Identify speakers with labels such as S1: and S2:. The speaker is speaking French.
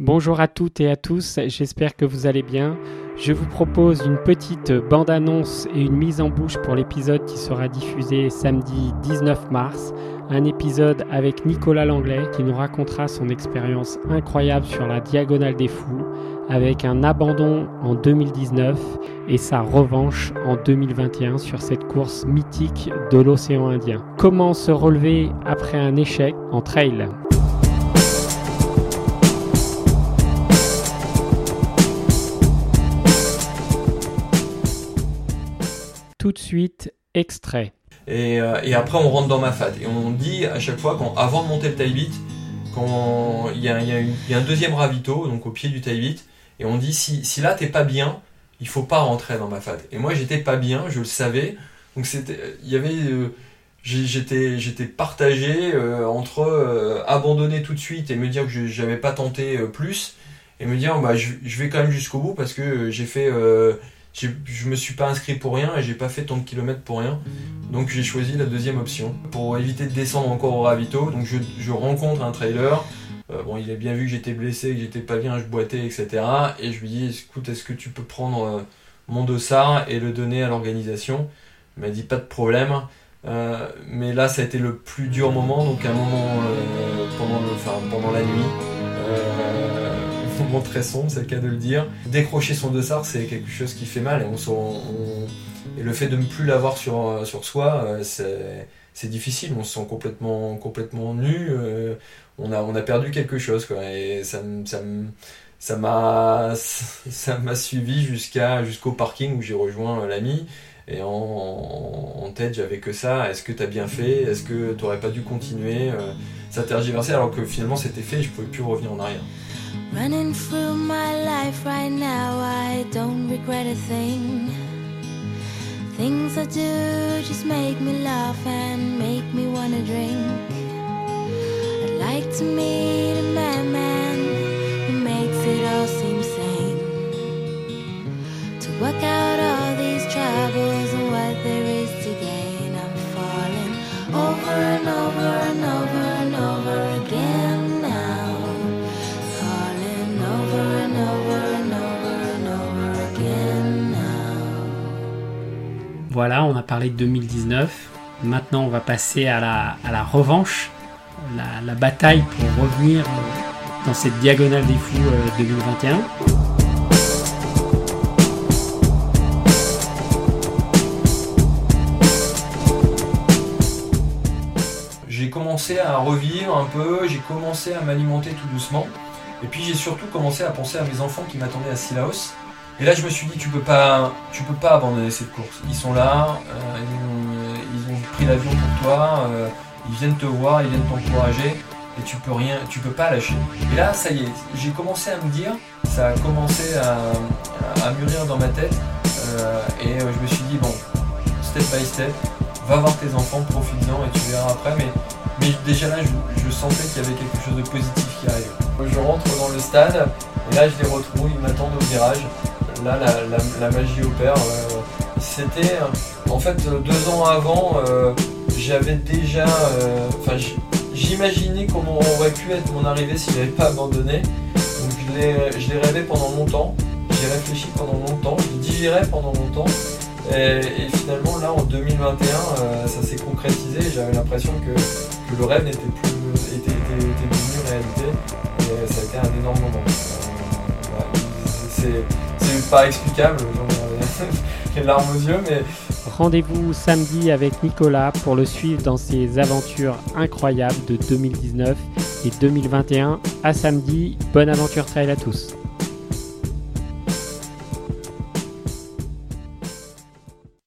S1: Bonjour à toutes et à tous, j'espère que vous allez bien. Je vous propose une petite bande-annonce et une mise en bouche pour l'épisode qui sera diffusé samedi 19 mars. Un épisode avec Nicolas Langlais qui nous racontera son expérience incroyable sur la Diagonale des Fous avec un abandon en 2019 et sa revanche en 2021 sur cette course mythique de l'océan Indien. Comment se relever après un échec en trail? Tout de suite extrait.
S2: Euh, et, après, on rentre dans ma fade. Et on dit à chaque fois, quand, avant de monter le taille quand il y, a, un deuxième ravito, donc au pied du taille et on dit si, si là t'es pas bien, il faut pas rentrer dans ma fade. Et moi, j'étais pas bien, je le savais. Donc c'était, il y avait, euh, j'étais, partagé euh, entre abandonner tout de suite et me dire que j'avais pas tenté plus, et me dire bah je vais quand même jusqu'au bout parce que j'ai fait je me suis pas inscrit pour rien et j'ai pas fait tant de kilomètres pour rien. Donc j'ai choisi la deuxième option pour éviter de descendre encore au ravito. Donc je, rencontre un trailer. Euh, bon, il a bien vu que j'étais blessé, que j'étais pas bien, je boitais, etc. Et je lui dis, écoute, est-ce que tu peux prendre euh, mon dossard et le donner à l'organisation? Il m'a dit pas de problème. Euh, mais là, ça a été le plus dur moment, donc un moment pendant, la nuit très sombre, c'est le cas de le dire. Décrocher son dossard, c'est quelque chose qui fait mal et, on, et le fait de ne plus l'avoir sur, euh, sur soi, euh, c'est difficile. On se sent complètement, complètement nu. Euh, on, a, on a perdu quelque chose. Et ça, ça, ça m'a ça m'a suivi jusqu'au parking où j'ai rejoint l'ami et en, en, tête j'avais que ça est-ce que tu as bien fait? Est-ce que tu aurais pas dû continuer? Ça tergiversait alors que finalement c'était fait et je pouvais plus revenir en arrière Running through my life right now, I don't regret a thing. Things I do just make me laugh and make me wanna drink. I'd like to meet a madman who makes it all seem sane. To work out all these troubles
S1: Voilà, on a parlé de 2019. Maintenant, on va passer à la, revanche, la, bataille pour revenir dans cette diagonale des fous 2021. Euh,
S2: j'ai commencé à revivre un peu, j'ai commencé à m'alimenter tout doucement. Et puis j'ai surtout commencé à penser à mes enfants qui m'attendaient à Silaos. Et là, je me suis dit, tu peux pas, tu peux pas abandonner cette course. Ils sont là, euh, ils, ont, pris l'avion pour toi, euh, ils viennent te voir, ils viennent t'encourager, et tu peux rien, tu peux pas lâcher. Et là, ça y est, j'ai commencé à me dire, ça a commencé à, mûrir dans ma tête, euh, et je me suis dit, bon, step by step, va voir tes enfants, profites-en, et tu verras après. Mais, mais déjà là, je, je sentais qu'il y avait quelque chose de positif qui arrivait. Je rentre dans le stade, et là, je les retrouve, ils m'attendent au virage là la, magie opère. Euh, c'était en fait deux ans avant, euh, j'avais déjà, euh, enfin j'imaginais comment aurait pu être mon arrivée si j'avais pas abandonné. Donc je l'ai rêvé pendant longtemps, j'ai réfléchi pendant longtemps, je digérais pendant longtemps. Et, finalement là en 2021 ça s'est concrétisé j'avais l'impression que, le rêve n'était plus explicable, j'ai les larmes aux yeux, mais...
S1: Rendez-vous samedi avec Nicolas pour le suivre dans ses aventures incroyables de 2019 et 2021. À samedi, bonne aventure trail à tous.